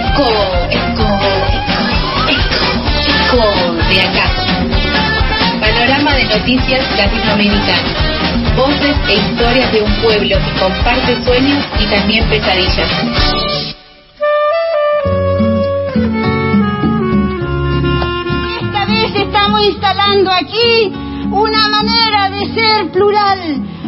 Eco, eco, eco, eco de acá. Panorama de noticias latinoamericanas. Voces e historias de un pueblo que comparte sueños y también pesadillas. Esta vez estamos instalando aquí una manera de ser plural,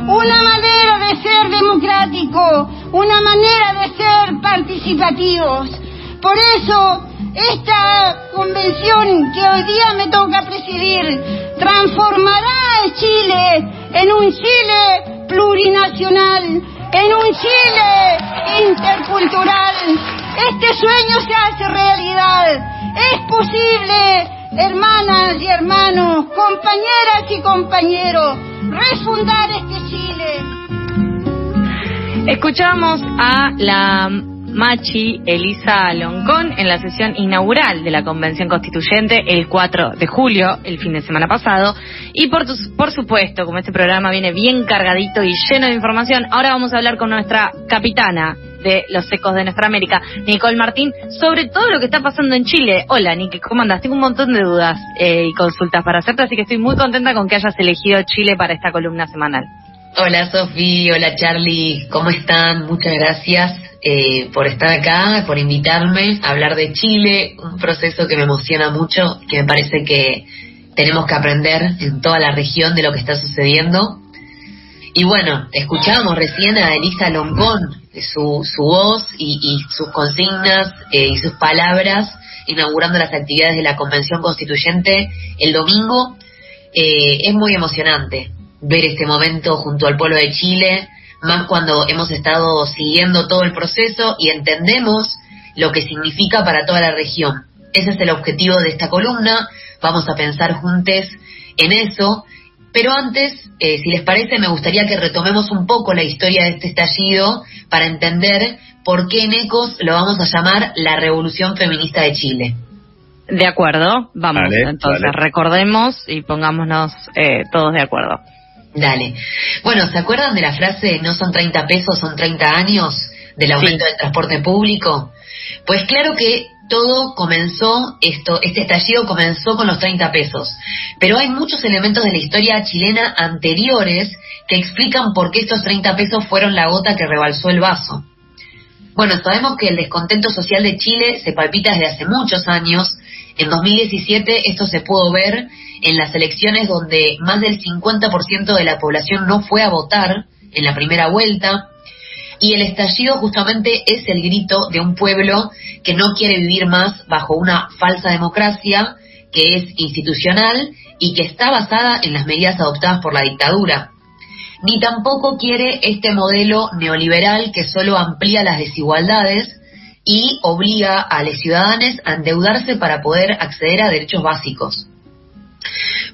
una manera de ser democrático, una manera de ser participativos. Por eso, esta convención que hoy día me toca presidir transformará a Chile en un Chile plurinacional, en un Chile intercultural. Este sueño se hace realidad. Es posible, hermanas y hermanos, compañeras y compañeros, refundar este Chile. Escuchamos a la Machi Elisa Loncón en la sesión inaugural de la Convención Constituyente el 4 de julio, el fin de semana pasado. Y por, tu- por supuesto, como este programa viene bien cargadito y lleno de información, ahora vamos a hablar con nuestra capitana de los ecos de nuestra América, Nicole Martín, sobre todo lo que está pasando en Chile. Hola, Nick, ¿cómo andas? Tengo un montón de dudas eh, y consultas para hacerte, así que estoy muy contenta con que hayas elegido Chile para esta columna semanal. Hola Sofi, hola Charlie, ¿cómo están? Muchas gracias eh, por estar acá, por invitarme a hablar de Chile, un proceso que me emociona mucho, que me parece que tenemos que aprender en toda la región de lo que está sucediendo. Y bueno, escuchábamos recién a Elisa Loncón, su, su voz y, y sus consignas eh, y sus palabras inaugurando las actividades de la Convención Constituyente el domingo. Eh, es muy emocionante ver este momento junto al pueblo de Chile, más cuando hemos estado siguiendo todo el proceso y entendemos lo que significa para toda la región. Ese es el objetivo de esta columna, vamos a pensar juntos en eso, pero antes, eh, si les parece, me gustaría que retomemos un poco la historia de este estallido para entender por qué en ECOS lo vamos a llamar la Revolución Feminista de Chile. De acuerdo, vamos Vale, entonces, vale. recordemos y pongámonos eh, todos de acuerdo. Dale. Bueno, ¿se acuerdan de la frase no son 30 pesos, son 30 años del aumento del transporte público? Pues claro que todo comenzó, esto, este estallido comenzó con los 30 pesos, pero hay muchos elementos de la historia chilena anteriores que explican por qué estos 30 pesos fueron la gota que rebalsó el vaso. Bueno, sabemos que el descontento social de Chile se palpita desde hace muchos años. En 2017 esto se pudo ver en las elecciones donde más del 50% de la población no fue a votar en la primera vuelta. Y el estallido justamente es el grito de un pueblo que no quiere vivir más bajo una falsa democracia que es institucional y que está basada en las medidas adoptadas por la dictadura ni tampoco quiere este modelo neoliberal que solo amplía las desigualdades y obliga a los ciudadanos a endeudarse para poder acceder a derechos básicos.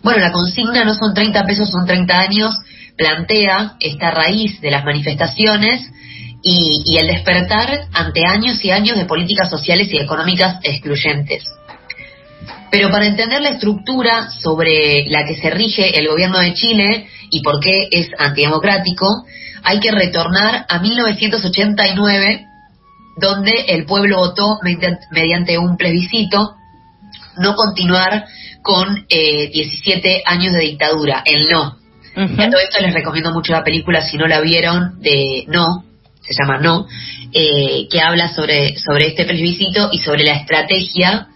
Bueno, la consigna no son 30 pesos, son 30 años, plantea esta raíz de las manifestaciones y, y el despertar ante años y años de políticas sociales y económicas excluyentes. Pero para entender la estructura sobre la que se rige el gobierno de Chile y por qué es antidemocrático, hay que retornar a 1989, donde el pueblo votó mediante- un plebiscito no continuar con eh, 17 años de dictadura, el no. A todo esto les recomiendo mucho la película, si no la vieron, de No, se llama No, eh, que habla sobre, sobre este plebiscito y sobre la estrategia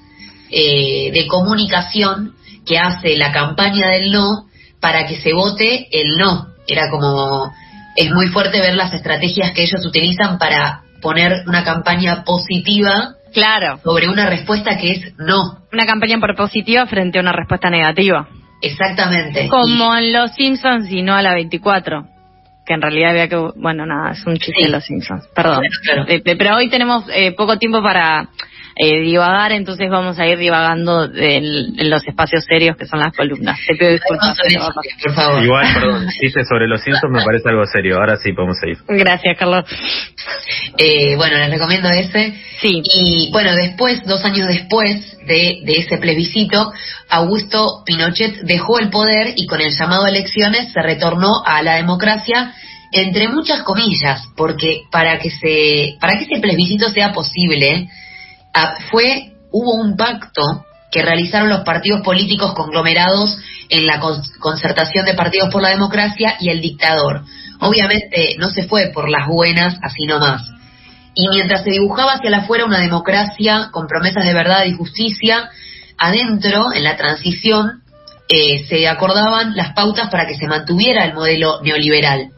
eh, de comunicación que hace la campaña del no para que se vote el no. Era como, es muy fuerte ver las estrategias que ellos utilizan para poner una campaña positiva Claro, sobre una respuesta que es no. una campaña propositiva frente a una respuesta negativa. Exactamente. Como en Los Simpsons y no a la 24. Que en realidad había que... Bueno, nada, es un chiste Sí. de Los Simpsons. Perdón. Claro, claro. Eh, eh, pero hoy tenemos eh, poco tiempo para eh, divagar, entonces vamos a ir divagando en, en los espacios serios que son las columnas. Te pido disculpas. Por favor. Igual, perdón, dice sobre los Simpsons me parece algo serio. Ahora sí podemos seguir. Gracias, Carlos. Eh, bueno, les recomiendo ese. Sí. Y bueno, después, dos años después de, de ese plebiscito, Augusto Pinochet dejó el poder y con el llamado a elecciones se retornó a la democracia entre muchas comillas, porque para que se, para que ese plebiscito sea posible, fue, hubo un pacto que realizaron los partidos políticos conglomerados en la concertación de partidos por la democracia y el dictador. Obviamente no se fue por las buenas así nomás. Y mientras se dibujaba hacia afuera una democracia con promesas de verdad y justicia, adentro, en la transición, eh, se acordaban las pautas para que se mantuviera el modelo neoliberal.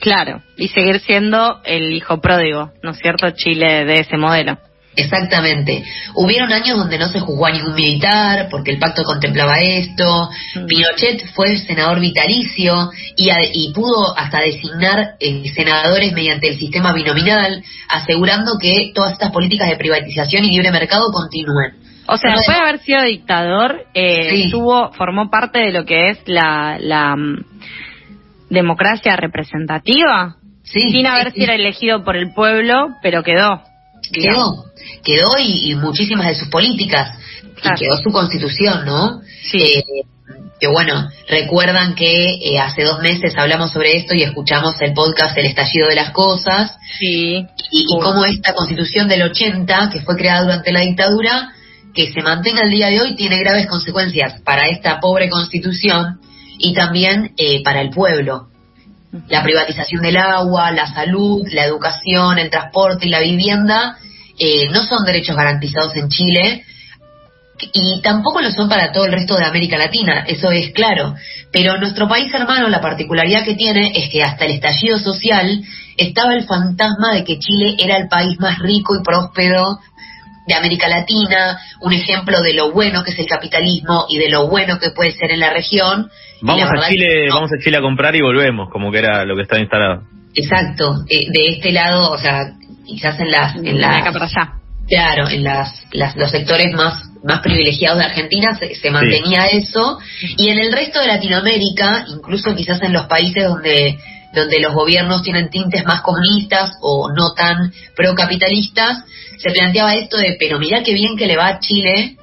Claro, y seguir siendo el hijo pródigo, ¿no es cierto? Chile de ese modelo. Exactamente. Hubieron años donde no se juzgó a ningún militar porque el pacto contemplaba esto. Mm. Pinochet fue senador vitalicio y, pudo hasta designar eh, senadores mediante el sistema binominal, asegurando que todas estas políticas de privatización y libre mercado continúen. O sea, después de haber sido dictador, eh, formó parte de lo que es la, la mm, democracia representativa, sin haber sido elegido por el pueblo, pero quedó. Quedó, quedó y, muchísimas de sus políticas, y quedó su constitución, ¿no? Sí. Eh, que bueno, recuerdan que eh, hace dos meses hablamos sobre esto y escuchamos el podcast El estallido de las cosas. Sí. Y, y cómo esta constitución del 80, que fue creada durante la dictadura, que se mantenga el día de hoy tiene graves consecuencias para esta pobre constitución y también eh, para el pueblo. La privatización del agua, la salud, la educación, el transporte y la vivienda eh, no son derechos garantizados en Chile y tampoco lo son para todo el resto de América Latina, eso es claro. Pero nuestro país hermano, la particularidad que tiene es que hasta el estallido social estaba el fantasma de que Chile era el país más rico y próspero de América Latina, un ejemplo de lo bueno que es el capitalismo y de lo bueno que puede ser en la región. Vamos a Chile, vamos a Chile a comprar y volvemos, como que era lo que estaba instalado. Exacto, eh, de este lado, o sea, quizás en las, en las, claro, en las, los sectores más más privilegiados de Argentina se, mantenía eso. Y en el resto de Latinoamérica, incluso quizás en los países donde donde los gobiernos tienen tintes más comunistas o no tan procapitalistas, se planteaba esto de, pero mirá qué bien que le va a Chile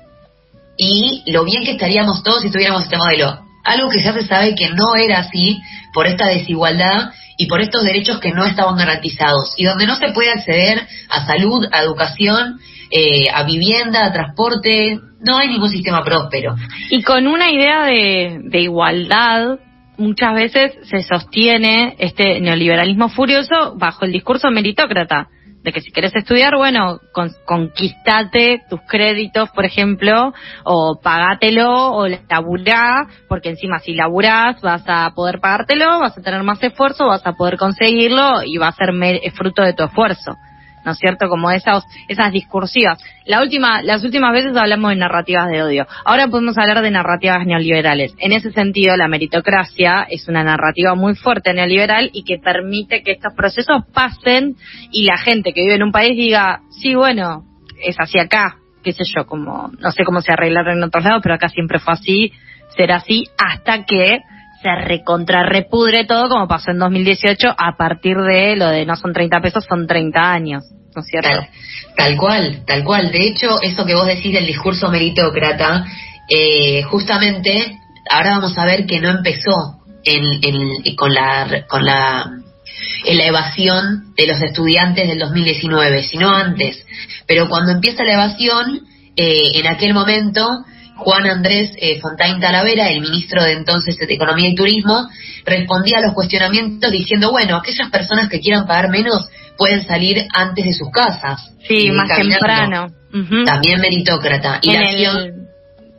y lo bien que estaríamos todos si tuviéramos este modelo. Algo que ya se sabe que no era así por esta desigualdad y por estos derechos que no estaban garantizados y donde no se puede acceder a salud, a educación, eh, a vivienda, a transporte, no hay ningún sistema próspero. Y con una idea de, de igualdad muchas veces se sostiene este neoliberalismo furioso bajo el discurso meritócrata, de que si quieres estudiar, bueno, conquistate tus créditos, por ejemplo, o pagátelo o laburá, porque encima si laburás vas a poder pagártelo, vas a tener más esfuerzo, vas a poder conseguirlo y va a ser fruto de tu esfuerzo. ¿No es cierto? Como esas, esas discursivas. La última, las últimas veces hablamos de narrativas de odio. Ahora podemos hablar de narrativas neoliberales. En ese sentido, la meritocracia es una narrativa muy fuerte neoliberal y que permite que estos procesos pasen y la gente que vive en un país diga, sí, bueno, es así acá, qué sé yo, como, no sé cómo se arreglaron en otros lados, pero acá siempre fue así, será así, hasta que se recontrarrepudre todo como pasó en 2018 a partir de lo de no son 30 pesos, son 30 años, ¿no es cierto? Tal, cual, tal cual. De hecho, eso que vos decís del discurso meritócrata, eh, justamente ahora vamos a ver que no empezó en, con la con la en la evasión de los estudiantes del 2019, sino antes. Pero cuando empieza la evasión, eh, en aquel momento Juan Andrés eh, Fontaine Talavera, el ministro de entonces de Economía y Turismo, respondía a los cuestionamientos diciendo, bueno, aquellas personas que quieran pagar menos pueden salir antes de sus casas. Sí, más temprano. También meritócrata. Y en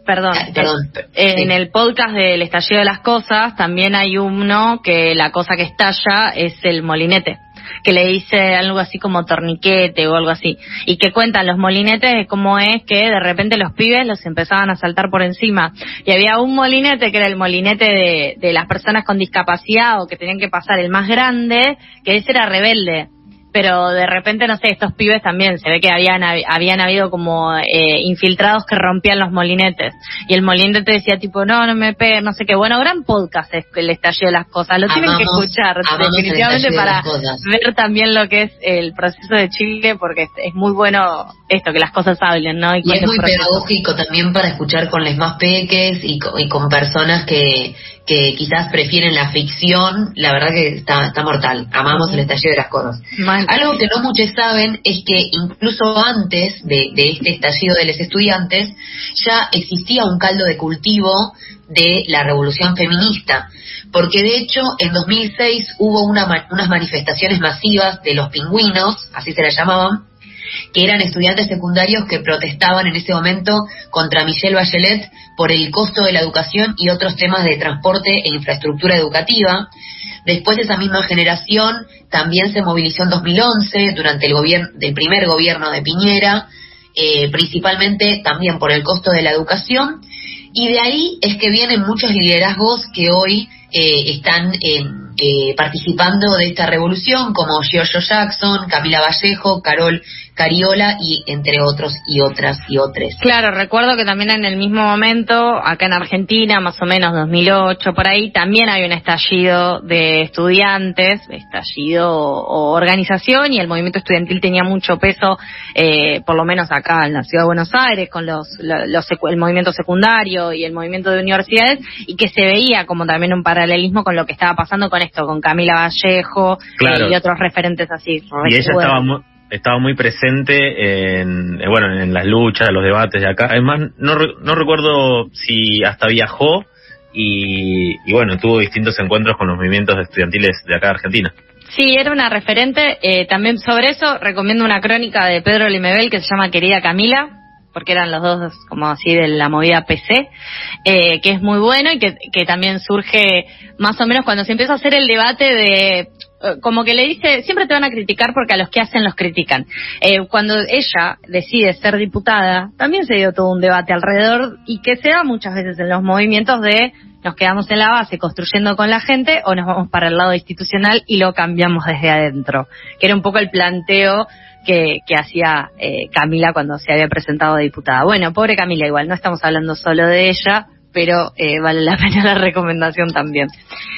perdón, ah, perdón en el podcast del estallido de las cosas también hay uno que la cosa que estalla es el molinete que le dice algo así como torniquete o algo así, y que cuentan los molinetes de cómo es que de repente los pibes los empezaban a saltar por encima. Y había un molinete que era el molinete de, de las personas con discapacidad o que tenían que pasar el más grande, que ese era rebelde pero de repente, no sé, estos pibes también, se ve que habían, habían habido como eh, infiltrados que rompían los molinetes. Y el molinete decía tipo, no, no me pegue, no sé qué. Bueno, gran podcast es el estallido de las cosas. Lo tienen que escuchar definitivamente para ver también lo que es el proceso de Chile, porque es, muy bueno esto, que las cosas hablen, ¿no? Y, es muy pedagógico también para escuchar con les más peques y con personas que que quizás prefieren la ficción, la verdad que está, está mortal. Amamos el estallido de las cosas. Algo que no muchos saben es que incluso antes de, este estallido de los estudiantes ya existía un caldo de cultivo de la revolución feminista, porque de hecho en 2006 hubo una, unas manifestaciones masivas de los pingüinos, así se las llamaban, que eran estudiantes secundarios que protestaban en ese momento contra Michelle Bachelet por el costo de la educación y otros temas de transporte e infraestructura educativa. Después esa misma generación también se movilizó en 2011 durante el gobierno del primer gobierno de Piñera, eh, principalmente también por el costo de la educación. Y de ahí es que vienen muchos liderazgos que hoy eh, están eh, participando de esta revolución, como Giorgio Jackson, Camila Vallejo, Carol Cariola y entre otros y otras y otras. Claro, recuerdo que también en el mismo momento, acá en Argentina, más o menos 2008, por ahí, también hay un estallido de estudiantes, estallido o organización, y el movimiento estudiantil tenía mucho peso, eh, por lo menos acá en la ciudad de Buenos Aires, con los, los, el movimiento secundario y el movimiento de universidades, y que se veía como también un paralelismo con lo que estaba pasando con esto, con Camila Vallejo eh, y otros referentes así. Y ella estaba muy estaba muy presente en, bueno, en las luchas, los debates de acá. Además, no, no recuerdo si hasta viajó y, bueno, tuvo distintos encuentros con los movimientos estudiantiles de acá de Argentina. Sí, era una referente. Eh, también sobre eso recomiendo una crónica de Pedro Limebel que se llama Querida Camila, porque eran los dos como así de la movida PC, eh, que es muy bueno y que, también surge más o menos cuando se empieza a hacer el debate de eh, como que le dice, siempre te van a criticar porque a los que hacen los critican. Eh, cuando ella decide ser diputada, también se dio todo un debate alrededor y que se da muchas veces en los movimientos de nos quedamos en la base construyendo con la gente o nos vamos para el lado institucional y lo cambiamos desde adentro, que era un poco el planteo que, que hacía eh, Camila cuando se había presentado a diputada. Bueno, pobre Camila igual, no estamos hablando solo de ella, pero eh, vale la pena la recomendación también.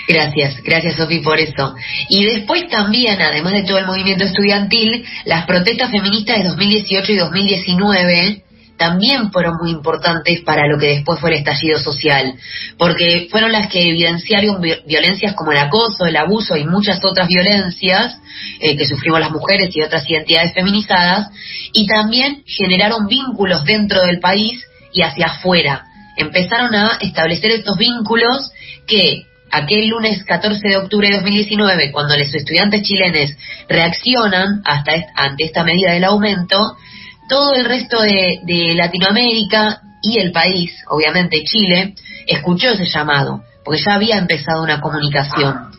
Gracias, gracias Sofi por eso. Y después también, además de todo el movimiento estudiantil, las protestas feministas de 2018 y 2019 también fueron muy importantes para lo que después fue el estallido social, porque fueron las que evidenciaron violencias como el acoso, el abuso y muchas otras violencias eh, que sufrimos las mujeres y otras identidades feminizadas, y también generaron vínculos dentro del país y hacia afuera. Empezaron a establecer estos vínculos que aquel lunes 14 de octubre de 2019, cuando los estudiantes chilenos reaccionan hasta ante esta medida del aumento, todo el resto de, de Latinoamérica y el país, obviamente Chile, escuchó ese llamado, porque ya había empezado una comunicación.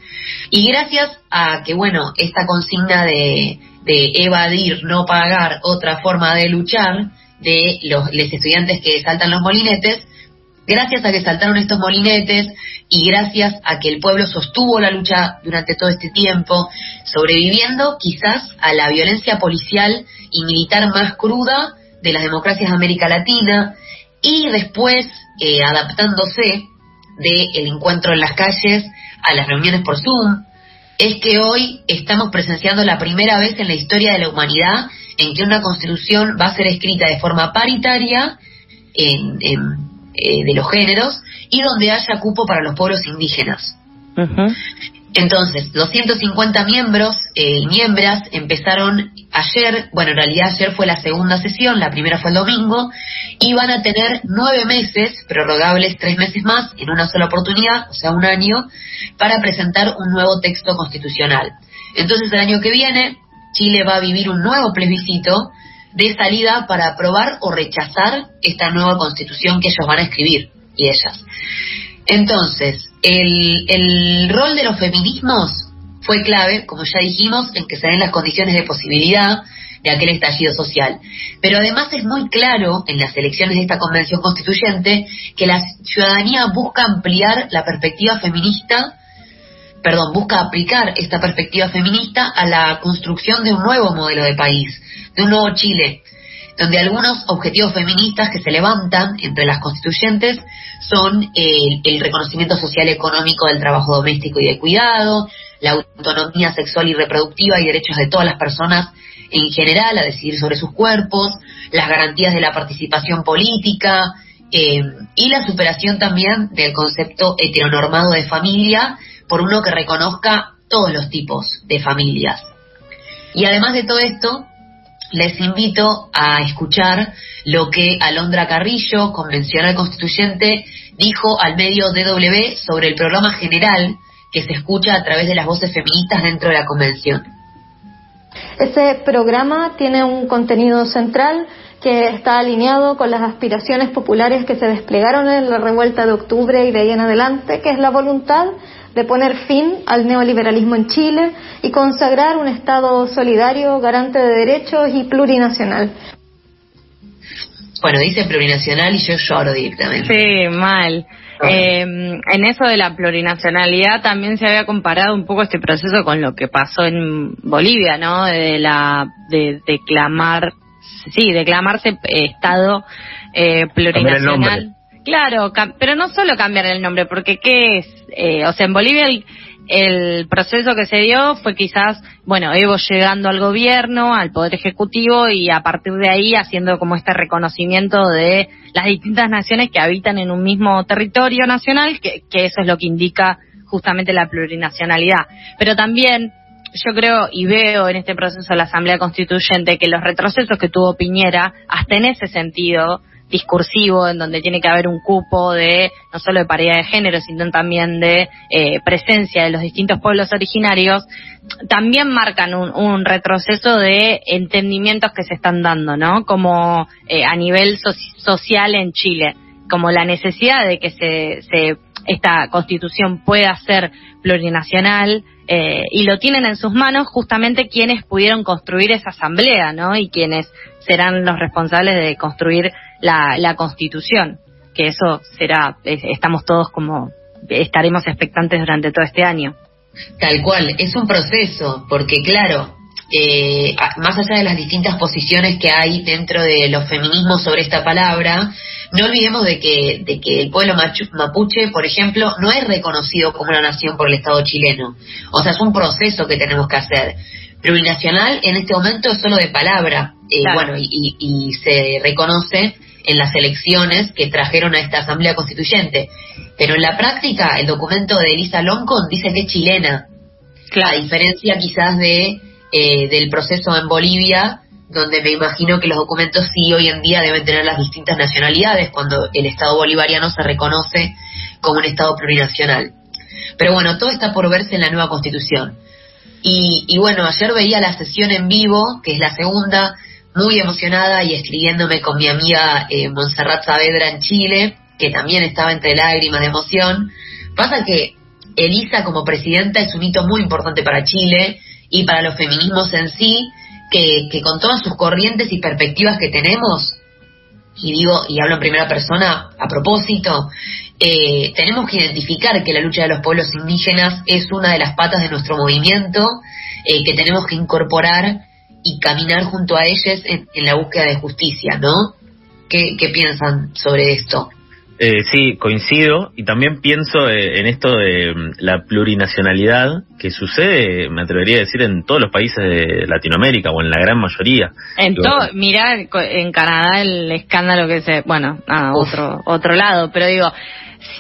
Y gracias a que, bueno, esta consigna de, evadir, no pagar, otra forma de luchar, de los, los estudiantes que saltan los molinetes, Gracias a que saltaron estos molinetes y gracias a que el pueblo sostuvo la lucha durante todo este tiempo, sobreviviendo quizás a la violencia policial y militar más cruda de las democracias de América Latina y después eh, adaptándose del encuentro en las calles a las reuniones por Zoom, es que hoy estamos presenciando la primera vez en la historia de la humanidad en que una constitución va a ser escrita de forma paritaria en, en eh, de los géneros y donde haya cupo para los pueblos indígenas. Entonces, los 150 miembros eh, y miembros empezaron ayer, bueno, en realidad ayer fue la segunda sesión, la primera fue el domingo, y van a tener nueve meses, prorrogables tres meses más, en una sola oportunidad, o sea, un año, para presentar un nuevo texto constitucional. Entonces, el año que viene, Chile va a vivir un nuevo plebiscito de salida para aprobar o rechazar esta nueva constitución que ellos van a escribir y ellas. Entonces, el, el rol de los feminismos fue clave, como ya dijimos, en que se den las condiciones de posibilidad de aquel estallido social. Pero además es muy claro en las elecciones de esta convención constituyente que la ciudadanía busca ampliar la perspectiva feminista, perdón, busca aplicar esta perspectiva feminista a la construcción de un nuevo modelo de país, de un nuevo Chile, donde algunos objetivos feministas que se levantan entre las constituyentes son el, reconocimiento social y económico del trabajo doméstico y de cuidado, la autonomía sexual y reproductiva y derechos de todas las personas en general a decidir sobre sus cuerpos, las garantías de la participación política eh, y la superación también del concepto heteronormado de familia por uno que reconozca todos los tipos de familias. Y además de todo esto, les invito a escuchar lo que Alondra Carrillo, convencional constituyente, dijo al medio DW sobre el programa general que se escucha a través de las voces feministas dentro de la convención. Ese programa tiene un contenido central que está alineado con las aspiraciones populares que se desplegaron en la revuelta de octubre y de ahí en adelante, que es la voluntad de poner fin al neoliberalismo en Chile y consagrar un Estado solidario, garante de derechos y plurinacional. Bueno, dice plurinacional y yo lloro directamente. Sí, mal. Eh, en eso de la plurinacionalidad también se había comparado un poco este proceso con lo que pasó en Bolivia, ¿no? De la de declamar, sí, declamarse Estado eh, plurinacional. Claro, pero no solo cambiar el nombre, porque ¿qué es? Eh, o sea, en Bolivia el, proceso que se dio fue quizás, bueno, Evo llegando al gobierno, al Poder Ejecutivo y a partir de ahí haciendo como este reconocimiento de las distintas naciones que habitan en un mismo territorio nacional, que, que eso es lo que indica justamente la plurinacionalidad. Pero también yo creo y veo en este proceso de la Asamblea Constituyente que los retrocesos que tuvo Piñera, hasta en ese sentido, discursivo en donde tiene que haber un cupo de no solo de paridad de género, sino también de eh, presencia de los distintos pueblos originarios, también marcan un, retroceso de entendimientos que se están dando, ¿no? Como eh, a nivel social en Chile, como la necesidad de que se, se esta constitución pueda ser plurinacional, eh, y lo tienen en sus manos justamente quienes pudieron construir esa asamblea, ¿no? Y quienes serán los responsables de construir la, la constitución, que eso será, estamos todos como, estaremos expectantes durante todo este año. Tal cual, es un proceso, porque claro, eh, más allá de las distintas posiciones que hay dentro de los feminismos sobre esta palabra, no olvidemos de que, de que el pueblo mapuche, por ejemplo, no es reconocido como una nación por el Estado chileno. O sea, es un proceso que tenemos que hacer. Plurinacional en este momento es solo de palabra, eh, bueno, y, y, se reconoce en las elecciones que trajeron a esta Asamblea Constituyente. Pero en la práctica, el documento de Elisa Loncon dice que es chilena. A diferencia quizás de eh, del proceso en Bolivia, donde me imagino que los documentos sí hoy en día deben tener las distintas nacionalidades cuando el Estado bolivariano se reconoce como un Estado plurinacional. Pero bueno, todo está por verse en la nueva constitución. Y, bueno, ayer veía la sesión en vivo, que es la segunda, muy emocionada y escribiéndome con mi amiga eh, Montserrat Saavedra en Chile, que también estaba entre lágrimas de emoción. Pasa que Elisa como presidenta es un hito muy importante para Chile y para los feminismos en sí, que, con todas sus corrientes y perspectivas que tenemos, y digo, y hablo en primera persona a propósito, eh, tenemos que identificar que la lucha de los pueblos indígenas es una de las patas de nuestro movimiento, eh, que tenemos que incorporar y caminar junto a ellas en, la búsqueda de justicia, ¿no? ¿Qué, qué piensan sobre esto? Eh, sí, coincido y también pienso eh, en esto de mm, la plurinacionalidad que sucede, me atrevería a decir, en todos los países de Latinoamérica o en la gran mayoría. En todo, mirá en Canadá el escándalo que se, bueno, otro otro lado, pero digo,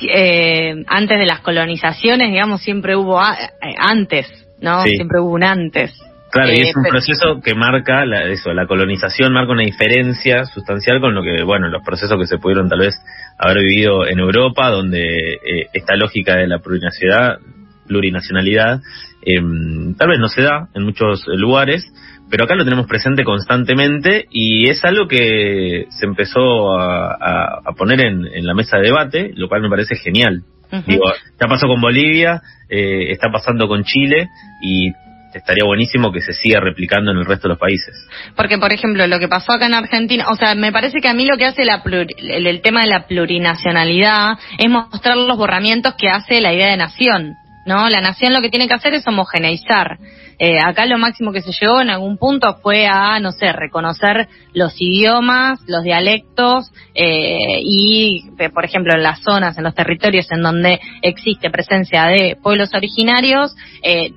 eh, antes de las colonizaciones, digamos, siempre hubo antes, ¿no? Siempre hubo un antes. Claro, y es un proceso que marca la, eso, la colonización marca una diferencia sustancial con lo que, bueno, los procesos que se pudieron tal vez haber vivido en Europa, donde eh, esta lógica de la plurinacionalidad, plurinacionalidad em, tal vez no se da en muchos lugares, pero acá lo tenemos presente constantemente y es algo que se empezó a, poner en, la mesa de debate, lo cual me parece genial. Digo, ya pasó con Bolivia, eh, está pasando con Chile y estaría buenísimo que se siga replicando en el resto de los países. Porque, por ejemplo, lo que pasó acá en Argentina, o sea, me parece que a mí lo que hace la el, tema de la plurinacionalidad es mostrar los borramientos que hace la idea de nación, ¿no? La nación lo que tiene que hacer es homogeneizar. Eh, acá lo máximo que se llegó en algún punto fue a, no sé, reconocer los idiomas, los dialectos eh, y, eh, por ejemplo, en las zonas, en los territorios en donde existe presencia de pueblos originarios,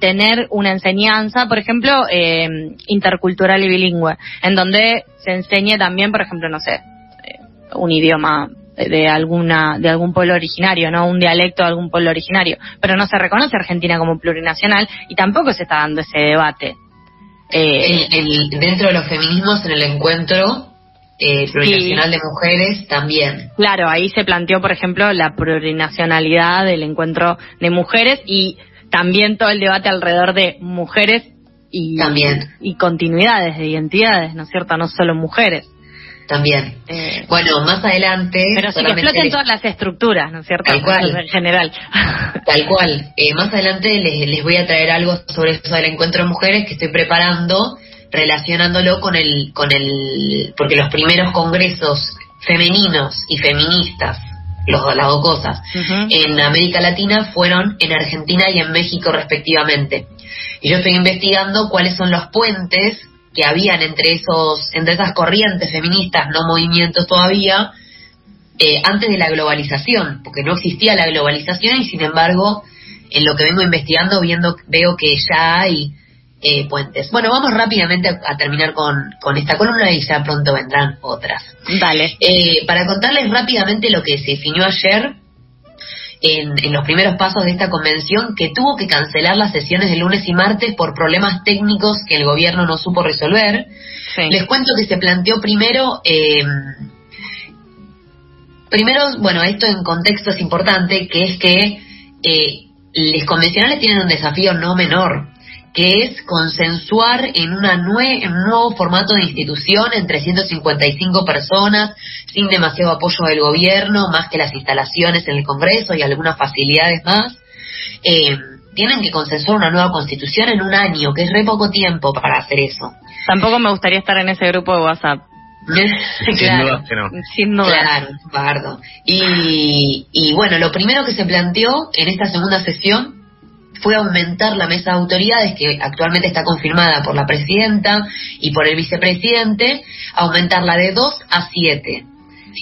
tener una enseñanza, por ejemplo, intercultural y bilingüe, en donde se enseñe también, por ejemplo, no sé, un idioma de alguna de algún pueblo originario, no un dialecto de algún pueblo originario, pero no se reconoce Argentina como plurinacional y tampoco se está dando ese debate. Eh, el, dentro de los feminismos, en el encuentro eh, plurinacional de mujeres también. Claro, ahí se planteó, por ejemplo, la plurinacionalidad del encuentro de mujeres y también todo el debate alrededor de mujeres y, también. y continuidades de identidades, ¿no es cierto? No solo mujeres. También. Eh, bueno, más adelante. Pero sí que exploten todas las estructuras, ¿no es cierto? Tal cual. En general. Tal cual. Eh, más adelante les, les voy a traer algo sobre eso del encuentro de mujeres que estoy preparando relacionándolo con el, con el, porque los primeros congresos femeninos y feministas, los, las dos cosas, en América Latina fueron en Argentina y en México respectivamente. Y yo estoy investigando cuáles son los puentes que habían entre esos, entre esas corrientes feministas, no movimientos todavía, eh, antes de la globalización, porque no existía la globalización y sin embargo, en lo que vengo investigando, viendo, veo que ya hay eh, puentes. Bueno, vamos rápidamente a, terminar con, con, esta columna y ya pronto vendrán otras. Dale. Eh, para contarles rápidamente lo que se definió ayer en, en, los primeros pasos de esta convención, que tuvo que cancelar las sesiones de lunes y martes por problemas técnicos que el gobierno no supo resolver. Les cuento que se planteó primero. Eh, primero, bueno, esto en contexto es importante, que es que eh, los convencionales tienen un desafío no menor que es consensuar en, una en un nuevo formato de institución entre 155 personas, sin demasiado apoyo del gobierno, más que las instalaciones en el Congreso y algunas facilidades más. Eh, tienen que consensuar una nueva constitución en un año, que es re poco tiempo para hacer eso. Tampoco me gustaría estar en ese grupo de WhatsApp. Sin duda que no. Sin duda. Claro, pardo. Y, y bueno, lo primero que se planteó en esta segunda sesión fue aumentar la mesa de autoridades, que actualmente está confirmada por la presidenta y por el vicepresidente, aumentarla de dos a siete.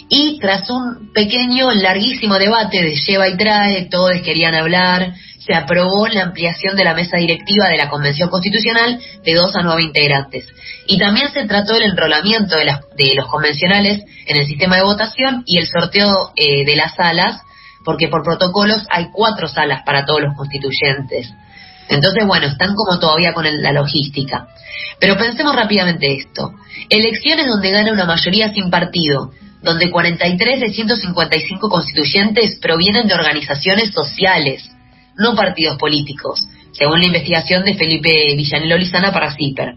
Y tras un pequeño, larguísimo debate de lleva y trae, todos querían hablar, se aprobó la ampliación de la mesa directiva de la Convención Constitucional de dos a nueve integrantes. Y también se trató el enrolamiento de, de los convencionales en el sistema de votación y el sorteo eh, de las salas porque por protocolos hay cuatro salas para todos los constituyentes. Entonces, bueno, están como todavía con la logística. Pero pensemos rápidamente esto. Elecciones donde gana una mayoría sin partido, donde 43 de 155 constituyentes provienen de organizaciones sociales, no partidos políticos, según la investigación de Felipe Villanelo Lizana para CIPER.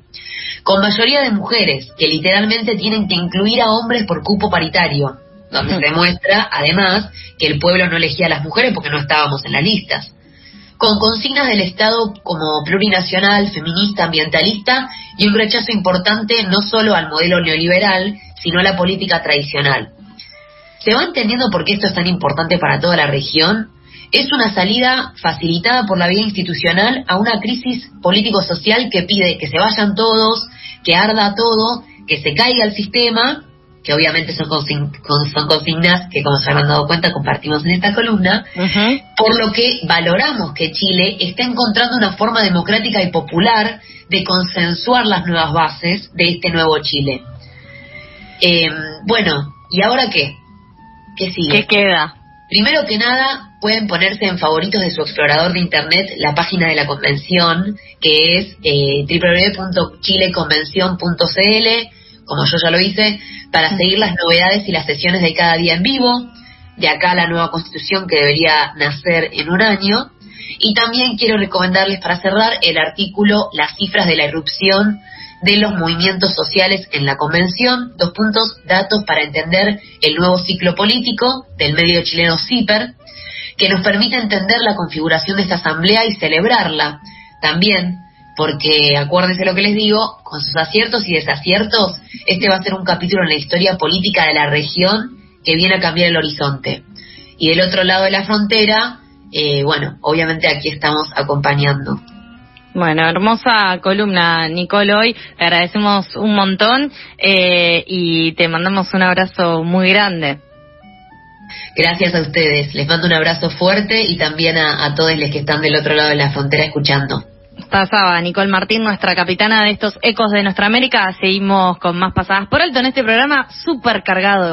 Con mayoría de mujeres, que literalmente tienen que incluir a hombres por cupo paritario, donde se demuestra, además, que el pueblo no elegía a las mujeres porque no estábamos en las listas. Con consignas del Estado como plurinacional, feminista, ambientalista y un rechazo importante no solo al modelo neoliberal, sino a la política tradicional. ¿Se va entendiendo por qué esto es tan importante para toda la región? Es una salida facilitada por la vía institucional a una crisis político-social que pide que se vayan todos, que arda todo, que se caiga el sistema que obviamente son, son consignas que, como se han dado cuenta, compartimos en esta columna, por lo que valoramos que Chile está encontrando una forma democrática y popular de consensuar las nuevas bases de este nuevo Chile. Eh, bueno, ¿y ahora qué? ¿Qué sigue? ¿Qué queda? Primero que nada, pueden ponerse en favoritos de su explorador de internet la página de la convención, que es eh, www.chileconvención.cl como yo ya lo hice, para seguir las novedades y las sesiones de cada día en vivo, de acá la nueva constitución que debería nacer en un año. Y también quiero recomendarles para cerrar el artículo Las cifras de la irrupción de los movimientos sociales en la convención, dos puntos, datos para entender el nuevo ciclo político del medio chileno CIPER, que nos permite entender la configuración de esta asamblea y celebrarla. También porque acuérdense lo que les digo, con sus aciertos y desaciertos, este va a ser un capítulo en la historia política de la región que viene a cambiar el horizonte. Y del otro lado de la frontera, eh, bueno, obviamente aquí estamos acompañando. Bueno, hermosa columna, Nicole, hoy. Te agradecemos un montón eh, y te mandamos un abrazo muy grande. Gracias a ustedes. Les mando un abrazo fuerte y también a, a todos los que están del otro lado de la frontera escuchando. Pasaba Nicole Martín, nuestra capitana de estos ecos de nuestra América. Seguimos con más pasadas por alto en este programa súper cargado